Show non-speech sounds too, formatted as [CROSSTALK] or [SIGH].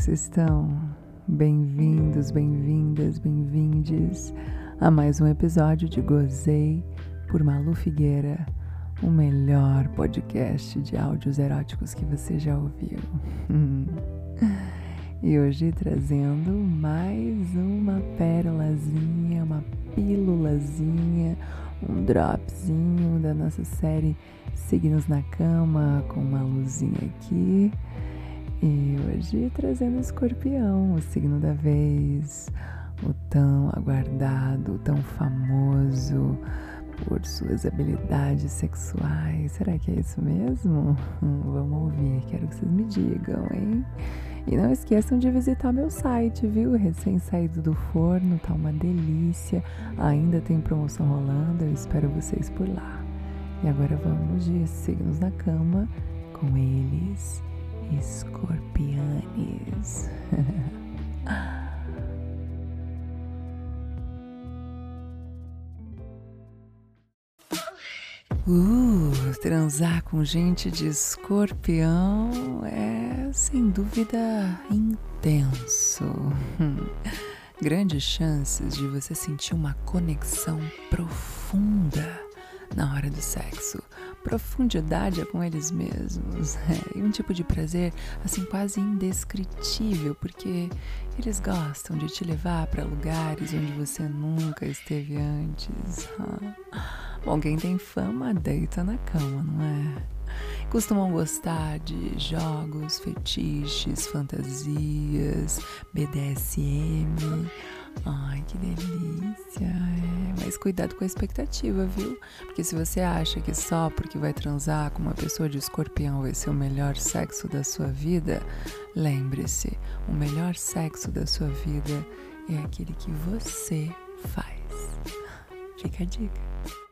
que vocês estão? Bem-vindos, bem-vindas, bem-vindes a mais um episódio de Gozei por Malu Figueira, o melhor podcast de áudios eróticos que você já ouviu. [LAUGHS] e hoje trazendo mais uma pérolazinha, uma pílulazinha, um dropzinho da nossa série Signos na Cama, com uma luzinha aqui e hoje trazendo o escorpião, o signo da vez, o tão aguardado, o tão famoso por suas habilidades sexuais. Será que é isso mesmo? [LAUGHS] Vamos ouvir, quero que vocês me digam, hein? E não esqueçam de visitar meu site, viu? Recém saído do forno, tá uma delícia. Ainda tem promoção rolando, eu espero vocês por lá. E agora vamos de signos na cama com eles escorpianes. [LAUGHS] Uh, transar com gente de escorpião é sem dúvida intenso. [LAUGHS] Grandes chances de você sentir uma conexão profunda na hora do sexo. Profundidade é com eles mesmos. [LAUGHS] É, e um tipo de prazer assim quase indescritível, porque eles gostam de te levar para lugares onde você nunca esteve antes. [LAUGHS] Bom, quem tem fama deita na cama, não é? Costumam gostar de jogos, fetiches, fantasias, BDSM Ai, que delícia. É, mas cuidado com a expectativa, viu? Porque se você acha que só porque vai transar com uma pessoa de escorpião vai ser o melhor sexo da sua vida, lembre-se: o melhor sexo da sua vida é aquele que você faz. Fica a dica.